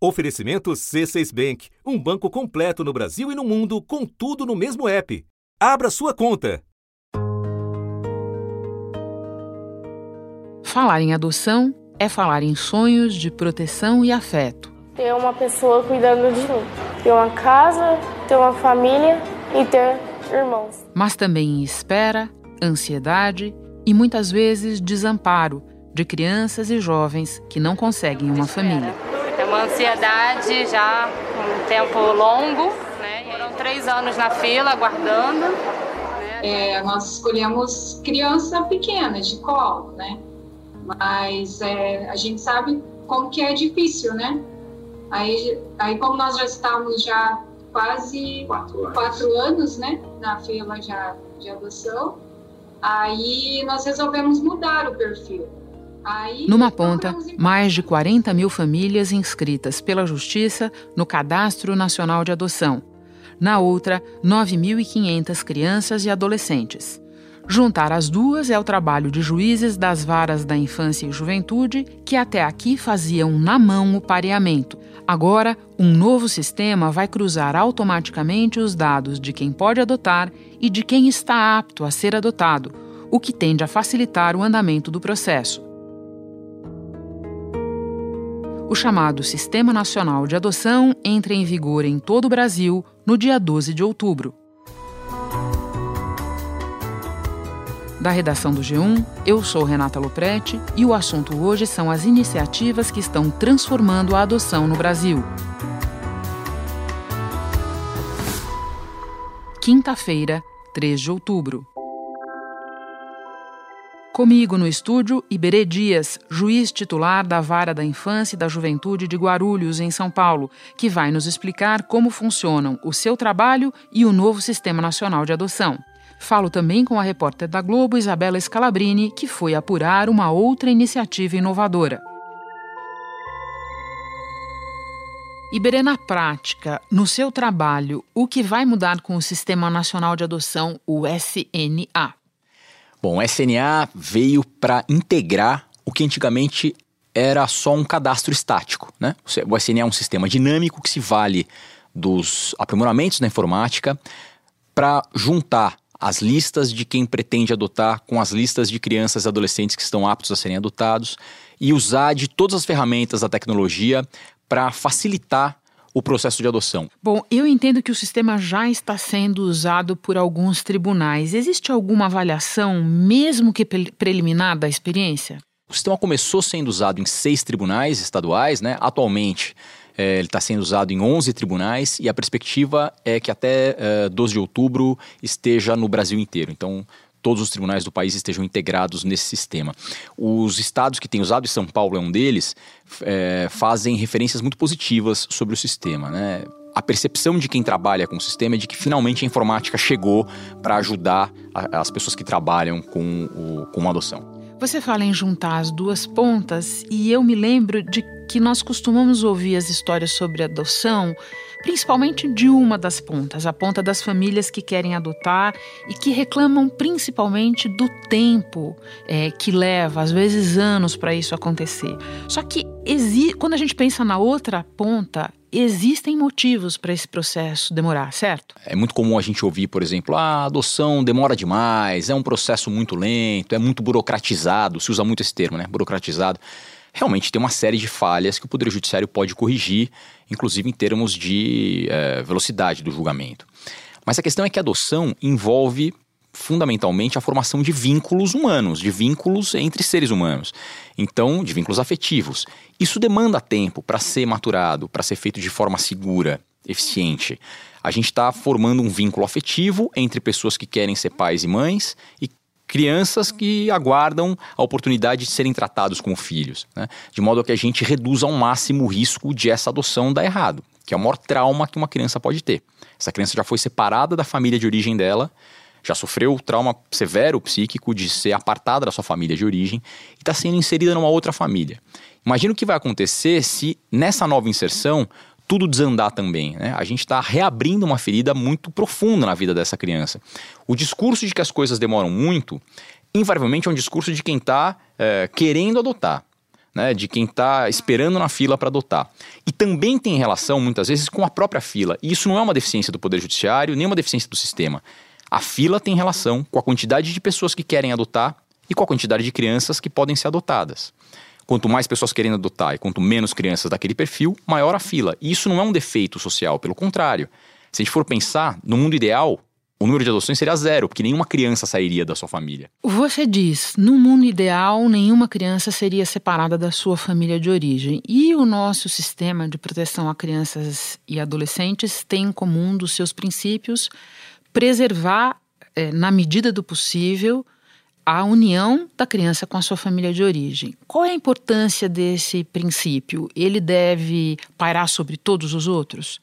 Oferecimento C6 Bank, um banco completo no Brasil e no mundo, com tudo no mesmo app. Abra sua conta. Falar em adoção é falar em sonhos de proteção e afeto. Ter uma pessoa cuidando de mim. Ter uma casa, ter uma família e ter irmãos. Mas também em espera, ansiedade e muitas vezes desamparo de crianças e jovens que não conseguem uma família. Uma ansiedade já um tempo longo, né? Foram três anos na fila aguardando. É, nós escolhemos criança pequena, de colo, né? Mas é, a gente sabe como que é difícil, né? Aí, aí como nós já estamos já quase quatro anos, quatro anos né? Na fila já de adoção, aí nós resolvemos mudar o perfil. Numa ponta, mais de 40 mil famílias inscritas pela Justiça no Cadastro Nacional de Adoção. Na outra, 9.500 crianças e adolescentes. Juntar as duas é o trabalho de juízes das varas da infância e juventude que até aqui faziam na mão o pareamento. Agora, um novo sistema vai cruzar automaticamente os dados de quem pode adotar e de quem está apto a ser adotado, o que tende a facilitar o andamento do processo. O chamado Sistema Nacional de Adoção entra em vigor em todo o Brasil no dia 12 de outubro. Da redação do G1, eu sou Renata Loprete e o assunto hoje são as iniciativas que estão transformando a adoção no Brasil. Quinta-feira, 3 de outubro. Comigo no estúdio, Iberê Dias, juiz titular da Vara da Infância e da Juventude de Guarulhos, em São Paulo, que vai nos explicar como funcionam o seu trabalho e o novo Sistema Nacional de Adoção. Falo também com a repórter da Globo, Isabela Scalabrini, que foi apurar uma outra iniciativa inovadora. Iberê, na prática, no seu trabalho, o que vai mudar com o Sistema Nacional de Adoção, o SNA? Bom, o SNA veio para integrar o que antigamente era só um cadastro estático. Né? O SNA é um sistema dinâmico que se vale dos aprimoramentos da informática para juntar as listas de quem pretende adotar com as listas de crianças e adolescentes que estão aptos a serem adotados e usar de todas as ferramentas da tecnologia para facilitar o processo de adoção? Bom, eu entendo que o sistema já está sendo usado por alguns tribunais. Existe alguma avaliação, mesmo que preliminar, da experiência? O sistema começou sendo usado em seis tribunais estaduais, né? Atualmente é, ele está sendo usado em 11 tribunais e a perspectiva é que até é, 12 de outubro esteja no Brasil inteiro. Então, todos os tribunais do país estejam integrados nesse sistema. Os estados que têm usado, e São Paulo é um deles, é, fazem referências muito positivas sobre o sistema. Né? A percepção de quem trabalha com o sistema é de que finalmente a informática chegou para ajudar a, as pessoas que trabalham com, o, com a adoção. Você fala em juntar as duas pontas e eu me lembro de que nós costumamos ouvir as histórias sobre adoção principalmente de uma das pontas, a ponta das famílias que querem adotar e que reclamam principalmente do tempo é, que leva, às vezes anos, para isso acontecer. Só que quando a gente pensa na outra ponta, existem motivos para esse processo demorar, certo? É muito comum a gente ouvir, por exemplo, ah, a adoção demora demais, é um processo muito lento, é muito burocratizado, se usa muito esse termo, né? Burocratizado realmente tem uma série de falhas que o Poder Judiciário pode corrigir, inclusive em termos de é, velocidade do julgamento. Mas a questão é que a adoção envolve fundamentalmente a formação de vínculos humanos, de vínculos entre seres humanos. Então, de vínculos afetivos. Isso demanda tempo para ser maturado, para ser feito de forma segura, eficiente. A gente está formando um vínculo afetivo entre pessoas que querem ser pais e mães e crianças que aguardam a oportunidade de serem tratados como filhos, né? de modo que a gente reduza ao máximo o risco de essa adoção dar errado, que é o maior trauma que uma criança pode ter. Essa criança já foi separada da família de origem dela, já sofreu o trauma severo psíquico de ser apartada da sua família de origem e está sendo inserida numa outra família. Imagina o que vai acontecer se nessa nova inserção tudo desandar também. Né? A gente está reabrindo uma ferida muito profunda na vida dessa criança. O discurso de que as coisas demoram muito, invariavelmente é um discurso de quem está é, querendo adotar. né, de quem está esperando na fila para adotar. E também tem relação, muitas vezes, com a própria fila. E isso não é uma deficiência do Poder Judiciário, nem uma deficiência do sistema. A fila tem relação com a quantidade de pessoas que querem adotar e com a quantidade de crianças que podem ser adotadas. Quanto mais pessoas querem adotar e quanto menos crianças daquele perfil, maior a fila. E isso não é um defeito social, pelo contrário. Se a gente for pensar, no mundo ideal, o número de adoções seria zero, porque nenhuma criança sairia da sua família. Você diz, no mundo ideal, nenhuma criança seria separada da sua família de origem. E o nosso sistema de proteção a crianças e adolescentes tem em comum dos seus princípios preservar, é, na medida do possível, a união da criança com a sua família de origem. Qual é a importância desse princípio? Ele deve pairar sobre todos os outros?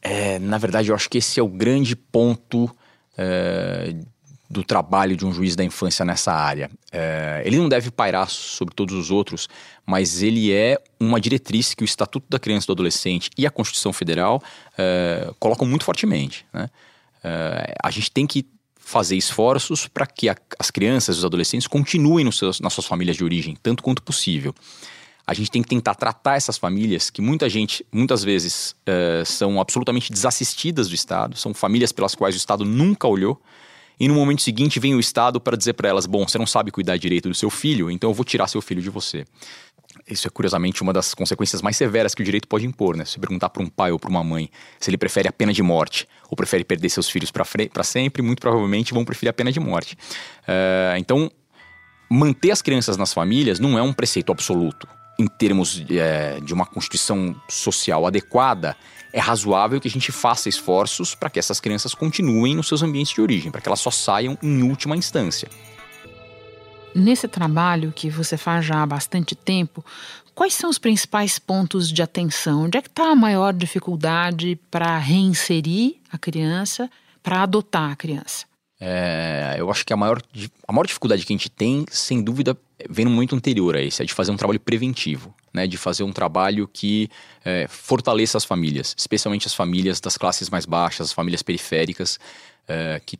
É, na verdade, eu acho que esse é o grande ponto é, do trabalho de um juiz da infância nessa área. É, ele não deve pairar sobre todos os outros, mas ele é uma diretriz que o Estatuto da Criança e do Adolescente e a Constituição Federal é, colocam muito fortemente. Né? É, a gente tem que fazer esforços para que a, as crianças e os adolescentes continuem seus, nas suas famílias de origem, tanto quanto possível a gente tem que tentar tratar essas famílias que muita gente, muitas vezes, uh, são absolutamente desassistidas do Estado, são famílias pelas quais o Estado nunca olhou. E no momento seguinte vem o Estado para dizer para elas: bom, você não sabe cuidar direito do seu filho, então eu vou tirar seu filho de você. Isso é curiosamente uma das consequências mais severas que o direito pode impor, né? Se perguntar para um pai ou para uma mãe se ele prefere a pena de morte ou prefere perder seus filhos para sempre, muito provavelmente vão preferir a pena de morte. Uh, então, manter as crianças nas famílias não é um preceito absoluto em termos é, de uma constituição social adequada, é razoável que a gente faça esforços para que essas crianças continuem nos seus ambientes de origem, para que elas só saiam em última instância. Nesse trabalho que você faz já há bastante tempo, quais são os principais pontos de atenção? Onde é que está a maior dificuldade para reinserir a criança, para adotar a criança? É, eu acho que a maior, a maior dificuldade que a gente tem, sem dúvida, vem momento anterior a esse, é de fazer um trabalho preventivo, né? De fazer um trabalho que é, fortaleça as famílias, especialmente as famílias das classes mais baixas, as famílias periféricas, é, que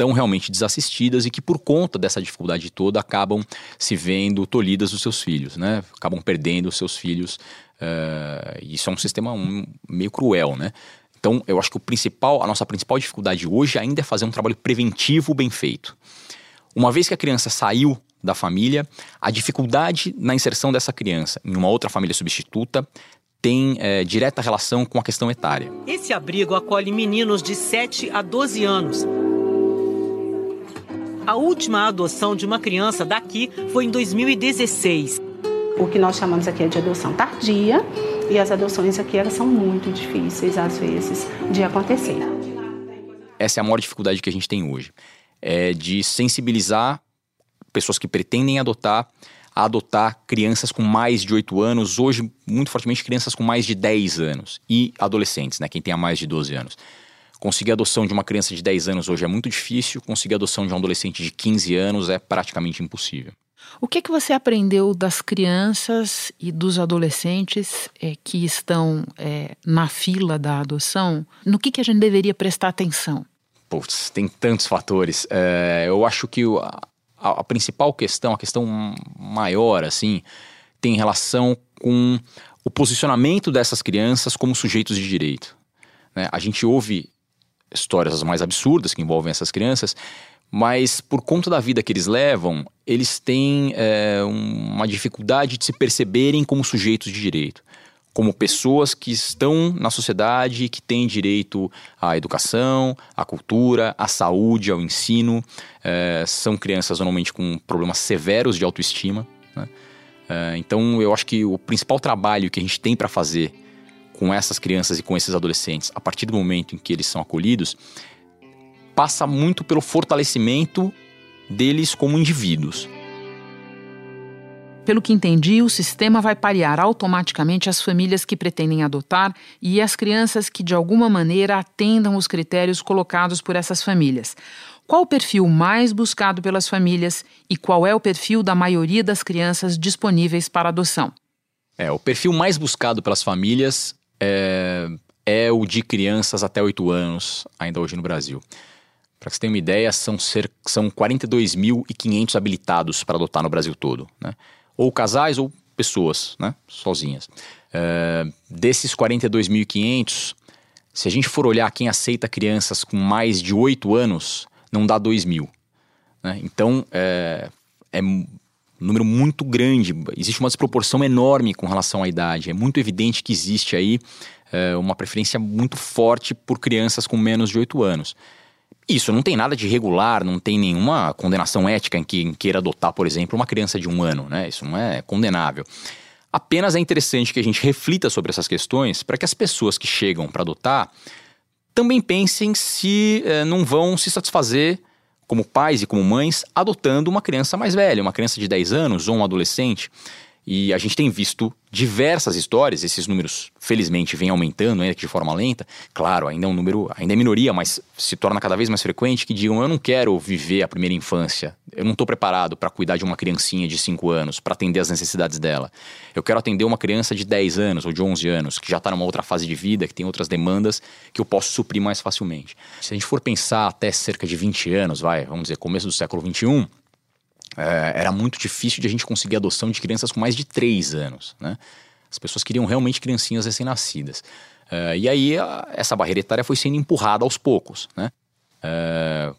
estão realmente desassistidas e que por conta dessa dificuldade toda acabam se vendo tolhidas dos seus filhos, né? Acabam perdendo os seus filhos. É, isso é um sistema um, meio cruel, né? Então, eu acho que o principal, a nossa principal dificuldade hoje ainda é fazer um trabalho preventivo bem feito. Uma vez que a criança saiu da família, a dificuldade na inserção dessa criança em uma outra família substituta tem é, direta relação com a questão etária. Esse abrigo acolhe meninos de 7 a 12 anos. A última adoção de uma criança daqui foi em 2016. O que nós chamamos aqui é de adoção tardia, e as adoções aqui elas são muito difíceis, às vezes, de acontecer. Essa é a maior dificuldade que a gente tem hoje. É de sensibilizar pessoas que pretendem adotar a adotar crianças com mais de 8 anos, hoje, muito fortemente, crianças com mais de 10 anos e adolescentes, né? Quem tem a mais de 12 anos. Conseguir a adoção de uma criança de 10 anos hoje é muito difícil, conseguir a adoção de um adolescente de 15 anos é praticamente impossível. O que, que você aprendeu das crianças e dos adolescentes é, que estão é, na fila da adoção? No que, que a gente deveria prestar atenção? Putz, tem tantos fatores. É, eu acho que a, a, principal questão, a questão maior, assim, tem relação com o posicionamento dessas crianças como sujeitos de direito. Né? A gente ouve histórias as mais absurdas que envolvem essas crianças, mas por conta da vida que eles levam, eles têm é, uma dificuldade de se perceberem como sujeitos de direito, como pessoas que estão na sociedade que têm direito à educação, à cultura, à saúde, ao ensino. É, são crianças normalmente com problemas severos de autoestima. Né? É, então, eu acho que o principal trabalho que a gente tem para fazer com essas crianças e com esses adolescentes, a partir do momento em que eles são acolhidos, passa muito pelo fortalecimento deles como indivíduos. Pelo que entendi, o sistema vai parear automaticamente as famílias que pretendem adotar e as crianças que de alguma maneira atendam os critérios colocados por essas famílias. Qual o perfil mais buscado pelas famílias e qual é o perfil da maioria das crianças disponíveis para adoção? É, o perfil mais buscado pelas famílias é, é o de crianças até 8 anos, ainda hoje no Brasil. Para você ter uma ideia, são, são 42.500 habilitados para adotar no Brasil todo. Né? Ou casais ou pessoas, né? Sozinhas. Uh, desses 42.500, se a gente for olhar quem aceita crianças com mais de 8 anos, não dá 2 mil. Né? Então, é, é um número muito grande. Existe uma desproporção enorme com relação à idade. É muito evidente que existe aí é, uma preferência muito forte por crianças com menos de 8 anos. Isso não tem nada de regular, não tem nenhuma condenação ética em quem queira adotar, por exemplo, uma criança de um ano, né? Isso não é condenável. Apenas é interessante que a gente reflita sobre essas questões para que as pessoas que chegam para adotar também pensem se eh, não vão se satisfazer como pais e como mães adotando uma criança mais velha, uma criança de 10 anos ou um adolescente. E a gente tem visto diversas histórias, esses números felizmente vêm aumentando ainda que de forma lenta. Claro, ainda é um número, ainda é minoria, mas se torna cada vez mais frequente que digam: eu não quero viver a primeira infância, eu não estou preparado para cuidar de uma criancinha de 5 anos, para atender as necessidades dela. Eu quero atender uma criança de 10 anos ou de 11 anos, que já está numa outra fase de vida, que tem outras demandas que eu posso suprir mais facilmente. Se a gente for pensar até cerca de 20 anos, vai, vamos dizer, começo do século 21 é, era muito difícil de a gente conseguir adoção de crianças com mais de 3 anos, né? As pessoas queriam realmente criancinhas recém-nascidas. É, e aí a, essa barreira etária foi sendo empurrada aos poucos, né? É,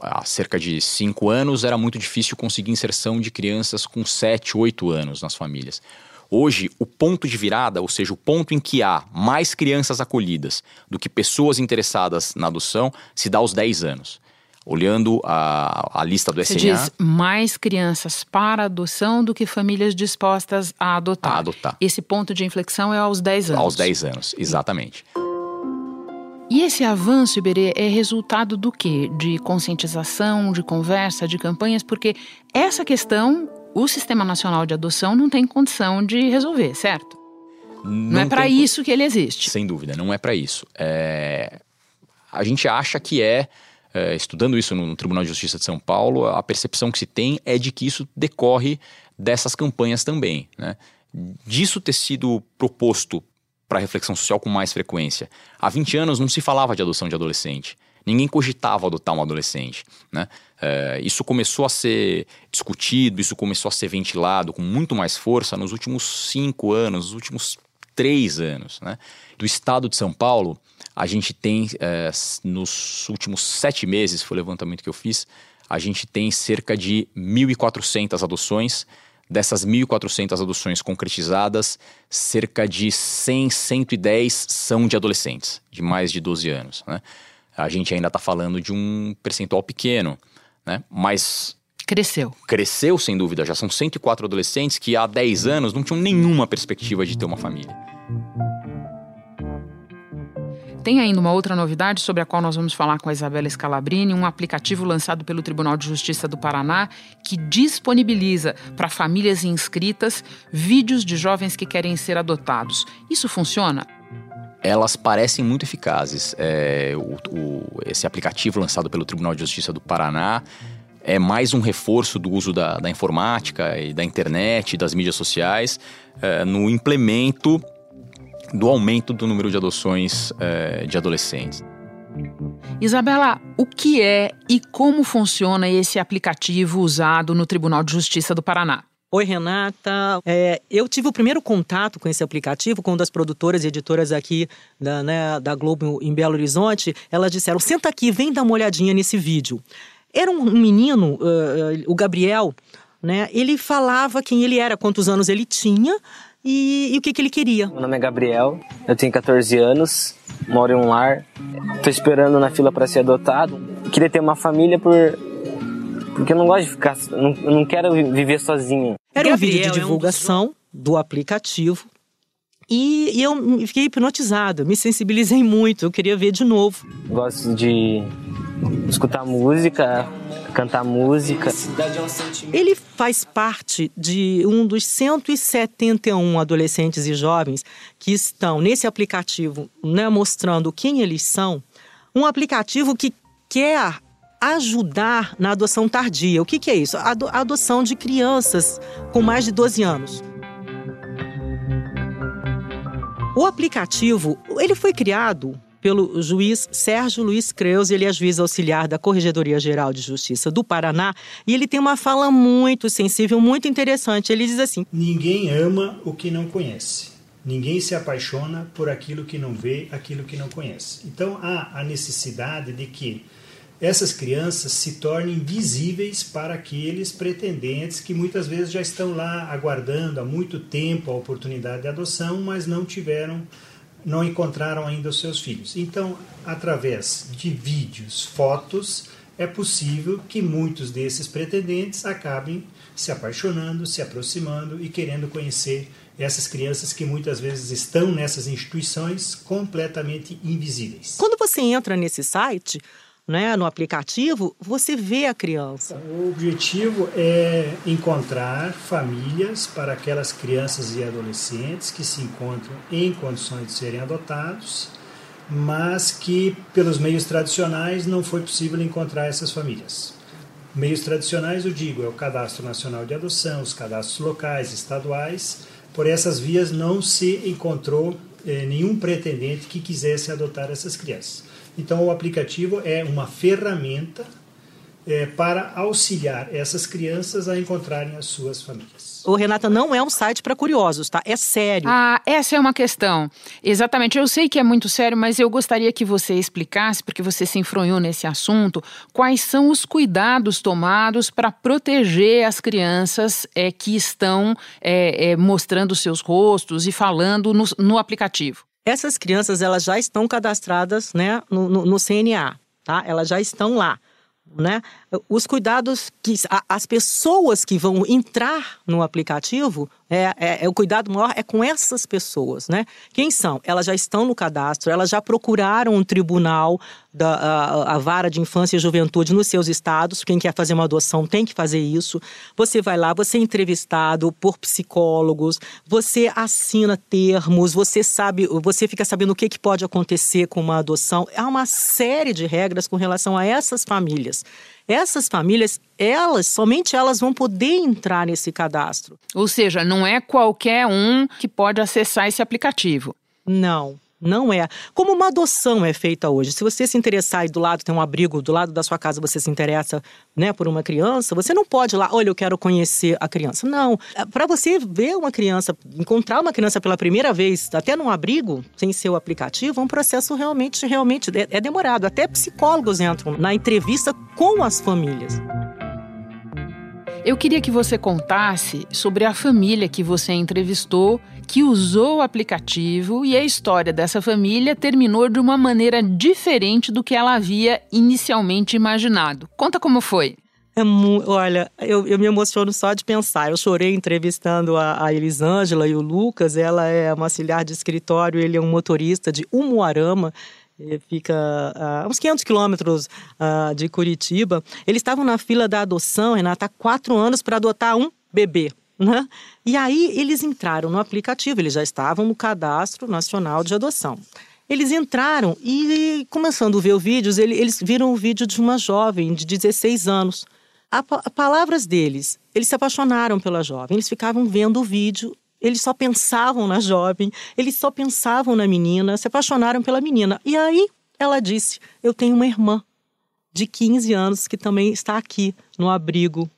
há cerca de 5 anos era muito difícil conseguir inserção de crianças com 7, 8 anos nas famílias. Hoje, o ponto de virada, ou seja, o ponto em que há mais crianças acolhidas do que pessoas interessadas na adoção, se dá aos 10 anos olhando a, a lista do Você SNA. diz mais crianças para adoção do que famílias dispostas a adotar. A adotar. Esse ponto de inflexão é aos 10 anos. Aos 10 anos, exatamente. E esse avanço, Iberê, é resultado do quê? De conscientização, de conversa, de campanhas? Porque essa questão o Sistema Nacional de Adoção não tem condição de resolver, certo? Não, não é para isso que ele existe. Sem dúvida, não é para isso. É... A gente acha que é é, estudando isso no, Tribunal de Justiça de São Paulo, a percepção que se tem é de que isso decorre dessas campanhas também. Né? Disso ter sido proposto para reflexão social com mais frequência. Há 20 anos não se falava de adoção de adolescente. Ninguém cogitava adotar um adolescente. Né? É, isso começou a ser discutido, isso começou a ser ventilado com muito mais força nos últimos cinco anos, nos últimos três anos. Né? Do estado de São Paulo, a gente tem, é, nos últimos sete meses, foi o levantamento que eu fiz, a gente tem cerca de 1.400 adoções. Dessas 1.400 adoções concretizadas, cerca de 100, 110 são de adolescentes, de mais de 12 anos. Né? A gente ainda está falando de um percentual pequeno, né? mas Cresceu. Cresceu, sem dúvida. Já são 104 adolescentes que há 10 anos não tinham nenhuma perspectiva de ter uma família. Tem ainda uma outra novidade sobre a qual nós vamos falar com a Isabela Scalabrini, um aplicativo lançado pelo Tribunal de Justiça do Paraná que disponibiliza para famílias inscritas vídeos de jovens que querem ser adotados. Isso funciona? Elas parecem muito eficazes. É, o, o, esse aplicativo lançado pelo Tribunal de Justiça do Paraná é mais um reforço do uso da, da informática e da internet, das mídias sociais, é, no implemento do aumento do número de adoções é, de adolescentes. Isabela, o que é e como funciona esse aplicativo usado no Tribunal de Justiça do Paraná? Oi, Renata. É, eu tive o primeiro contato com esse aplicativo com uma das produtoras e editoras aqui da, né, da Globo em Belo Horizonte. Elas disseram: senta aqui, vem dar uma olhadinha nesse vídeo. Era um menino, uh, o Gabriel, né? Ele falava quem ele era, quantos anos ele tinha e, e o que, que ele queria. Meu nome é Gabriel, eu tenho 14 anos, moro em um lar, tô esperando na fila para ser adotado. Queria ter uma família por porque eu não gosto de ficar, não, não quero viver sozinho. Era um vídeo de divulgação é um do aplicativo e, e, eu fiquei hipnotizado, me sensibilizei muito, eu queria ver de novo. Gosto de escutar música, cantar música. Ele faz parte de um dos 171 adolescentes e jovens que estão nesse aplicativo, né, mostrando quem eles são. Um aplicativo que quer ajudar na adoção tardia. O que, que é isso? A adoção de crianças com mais de 12 anos. O aplicativo, ele foi criado pelo juiz Sérgio Luiz Creus, ele é juiz auxiliar da Corregedoria Geral de Justiça do Paraná, e ele tem uma fala muito sensível, muito interessante. Ele diz assim: Ninguém ama o que não conhece. Ninguém se apaixona por aquilo que não vê, aquilo que não conhece. Então há a necessidade de que essas crianças se tornem visíveis para aqueles pretendentes que muitas vezes já estão lá aguardando há muito tempo a oportunidade de adoção, mas não tiveram, não encontraram ainda os seus filhos. Então, através de vídeos, fotos, é possível que muitos desses pretendentes acabem se apaixonando, se aproximando e querendo conhecer essas crianças que muitas vezes estão nessas instituições completamente invisíveis. Quando você entra nesse site, né, no aplicativo, você vê a criança. O objetivo é encontrar famílias para aquelas crianças e adolescentes que se encontram em condições de serem adotados, mas que pelos meios tradicionais não foi possível encontrar essas famílias. Meios tradicionais, eu digo, é o Cadastro Nacional de Adoção, os cadastros locais, estaduais. Por essas vias não se encontrou eh, nenhum pretendente que quisesse adotar essas crianças. Então, o aplicativo é uma ferramenta é, para auxiliar essas crianças a encontrarem as suas famílias. O Renata não é um site para curiosos, tá? É sério. Ah, essa é uma questão. Exatamente. Eu sei que é muito sério, mas eu gostaria que você explicasse, porque você se enfronhou nesse assunto, quais são os cuidados tomados para proteger as crianças é, que estão é, é, mostrando seus rostos e falando no, no aplicativo. Essas crianças elas já estão cadastradas né, no, no, no CNA, tá? Elas já estão lá. Né? Os cuidados que as pessoas que vão entrar no aplicativo, é, é, é, o cuidado maior é com essas pessoas, né? Quem são? Elas já estão no cadastro, elas já procuraram um tribunal da a, a, vara de infância e juventude nos seus estados. Quem quer fazer uma adoção tem que fazer isso. Você vai lá, você é entrevistado por psicólogos, você assina termos, você sabe, você fica sabendo o que, que pode acontecer com uma adoção. Há uma série de regras com relação a essas famílias. Essas famílias, elas, somente elas vão poder entrar nesse cadastro. Ou seja, não é qualquer um que pode acessar esse aplicativo. Não. Não é. Como uma adoção é feita hoje. Se você se interessar e do lado tem um abrigo, do lado da sua casa você se interessa né, por uma criança, você não pode ir lá, olha, eu quero conhecer a criança. Não. É, Para você ver uma criança, encontrar uma criança pela primeira vez, até num abrigo, sem seu aplicativo, é um processo realmente, realmente é, é demorado. Até psicólogos entram na entrevista com as famílias. Eu queria que você contasse sobre a família que você entrevistou, que usou o aplicativo e a história dessa família terminou de uma maneira diferente do que ela havia inicialmente imaginado. Conta como foi. É olha, eu, eu, me emociono só de pensar. Eu chorei entrevistando a, a Elisângela e o Lucas. Ela é uma auxiliar de escritório, ele é um motorista de Umuarama fica a uns 500 quilômetros de Curitiba. Eles estavam na fila da adoção, Renata, há quatro anos para adotar um bebê. Né? E aí eles entraram no aplicativo, eles já estavam no Cadastro Nacional de Adoção. Eles entraram e, começando a ver os vídeos, eles viram o vídeo de uma jovem de 16 anos. A palavras deles, eles se apaixonaram pela jovem, eles ficavam vendo o vídeo eles só pensavam na jovem, eles só pensavam na menina, se apaixonaram pela menina. E aí ela disse: Eu tenho uma irmã de 15 anos que também está aqui no abrigo.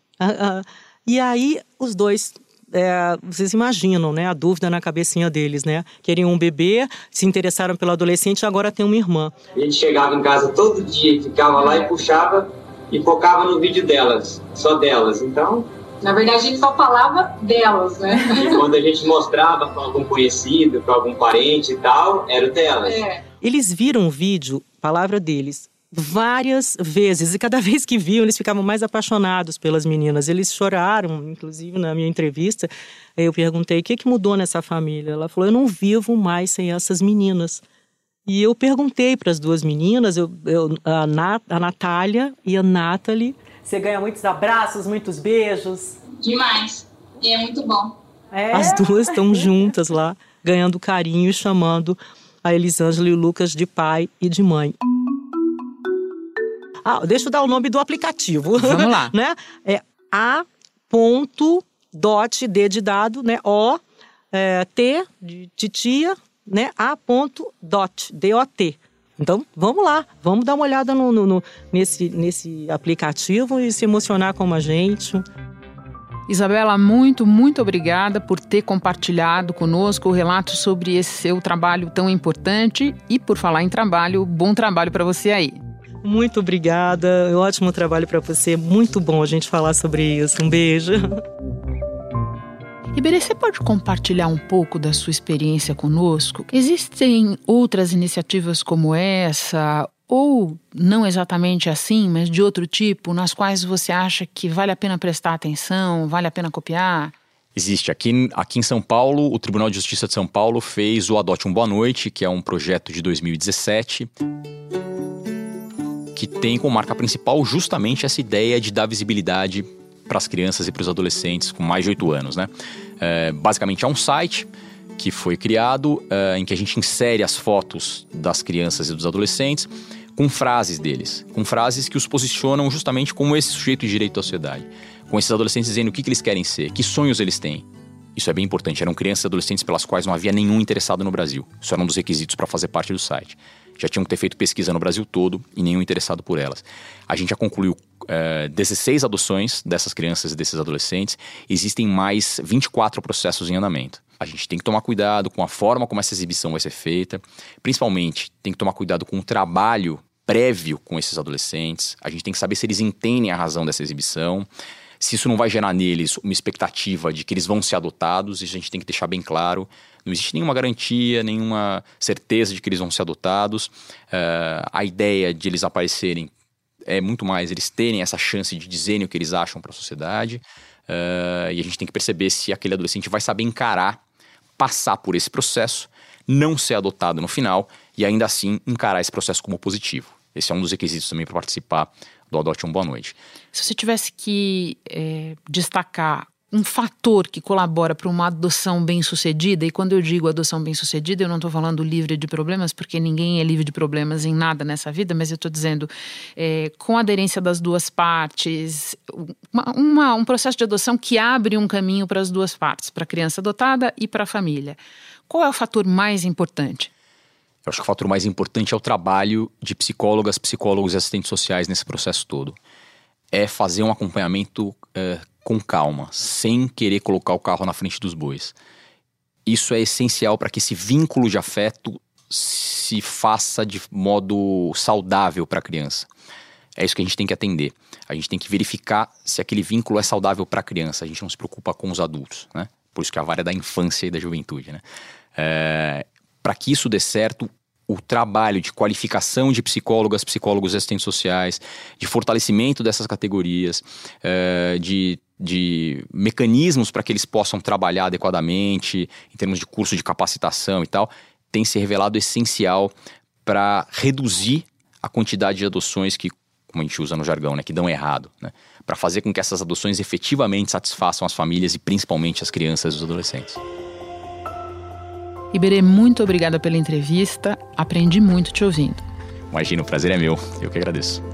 E aí os dois é, vocês imaginam, né, a dúvida na cabecinha deles, né? Queriam um bebê, se interessaram pelo adolescente e agora tem uma irmã. A gente chegava em casa todo dia, ficava lá e puxava e focava no vídeo delas, só delas. Então, na verdade, a gente só falava delas, né? E quando a gente mostrava para algum conhecido, para algum parente e tal, era o delas. É. Eles viram o vídeo, palavra deles, várias vezes. E cada vez que viam, eles ficavam mais apaixonados pelas meninas. Eles choraram, inclusive na minha entrevista. Eu perguntei: o que, que mudou nessa família? Ela falou: eu não vivo mais sem essas meninas. E eu perguntei para as duas meninas, eu, eu, a, Nat, a Natália e a Nathalie, você ganha muitos abraços, muitos beijos. Demais. E é muito bom. É? As duas estão juntas lá, ganhando carinho e chamando a Elisângela e o Lucas de pai e de mãe. Ah, deixa eu dar o nome do aplicativo. Vamos lá. né? É a.dot, D de dado, né? O, é, T de titia, né? A.dot, D-O-T. Então, vamos lá, vamos dar uma olhada no, no, no, nesse, nesse aplicativo e se emocionar como a gente. Isabela, muito, muito obrigada por ter compartilhado conosco o relato sobre esse seu trabalho tão importante e por falar em trabalho, bom trabalho para você aí. Muito obrigada, ótimo trabalho para você, muito bom a gente falar sobre isso. Um beijo. Iberê, você pode compartilhar um pouco da sua experiência conosco? Existem outras iniciativas como essa, ou não exatamente assim, mas de outro tipo, nas quais você acha que vale a pena prestar atenção, vale a pena copiar? Existe. Aqui, aqui em São Paulo, o Tribunal de Justiça de São Paulo fez o Adote um Boa Noite, que é um projeto de 2017 que tem como marca principal justamente essa ideia de dar visibilidade para as crianças e para os adolescentes com mais de 8 anos, né? É, basicamente é um site que foi criado é, em que a gente insere as fotos das crianças e dos adolescentes com frases deles, com frases que os posicionam justamente como esse sujeito de direito à sociedade, com esses adolescentes dizendo o que, que eles querem ser, que sonhos eles têm. Isso é bem importante. Eram crianças e adolescentes pelas quais não havia nenhum interessado no Brasil. Isso era um dos requisitos para fazer parte do site. Já tinham que ter feito pesquisa no Brasil todo e nenhum interessado por elas. A gente já concluiu é, 16 adoções dessas crianças e desses adolescentes. Existem mais 24 processos em andamento. A gente tem que tomar cuidado com a forma como essa exibição vai ser feita. Principalmente, tem que tomar cuidado com o trabalho prévio com esses adolescentes. A gente tem que saber se eles entendem a razão dessa exibição se isso não vai gerar neles uma expectativa de que eles vão ser adotados, isso a gente tem que deixar bem claro. Não existe nenhuma garantia, nenhuma certeza de que eles vão ser adotados. Uh, a ideia de eles aparecerem é muito mais eles terem essa chance de dizerem o que eles acham para a sociedade. Uh, e a gente tem que perceber se aquele adolescente vai saber encarar, passar por esse processo, não ser adotado no final e ainda assim encarar esse processo como positivo. Esse é um dos requisitos também para participar do Adote um Boa Noite. Se você tivesse que é, destacar um fator que colabora para uma adoção bem-sucedida, e quando eu digo adoção bem-sucedida, eu não estou falando livre de problemas, porque ninguém é livre de problemas em nada nessa vida, mas eu estou dizendo é, com a aderência das duas partes, uma, uma, um processo de adoção que abre um caminho para as duas partes, para a criança adotada e para a família. Qual é o fator mais importante? Eu acho que o fator mais importante é o trabalho de psicólogas, psicólogos e assistentes sociais nesse processo todo. É fazer um acompanhamento é, com calma, sem querer colocar o carro na frente dos bois. Isso é essencial para que esse vínculo de afeto se faça de modo saudável para a criança. É isso que a gente tem que atender. A gente tem que verificar se aquele vínculo é saudável para a criança. A gente não se preocupa com os adultos, né? Por isso que a vara é da infância e da juventude, né? É, para que isso dê certo, o trabalho de qualificação de psicólogas, psicólogos assistentes sociais, de fortalecimento dessas categorias, é, de, de mecanismos para que eles possam trabalhar adequadamente, em termos de curso de capacitação e tal, tem se revelado essencial para reduzir a quantidade de adoções que, como a gente usa no jargão, né, que dão errado, né, para fazer com que essas adoções efetivamente satisfaçam as famílias e principalmente as crianças e os adolescentes. Iberê, muito obrigada pela entrevista. Aprendi muito te ouvindo. Imagina, o prazer é meu. Eu que agradeço.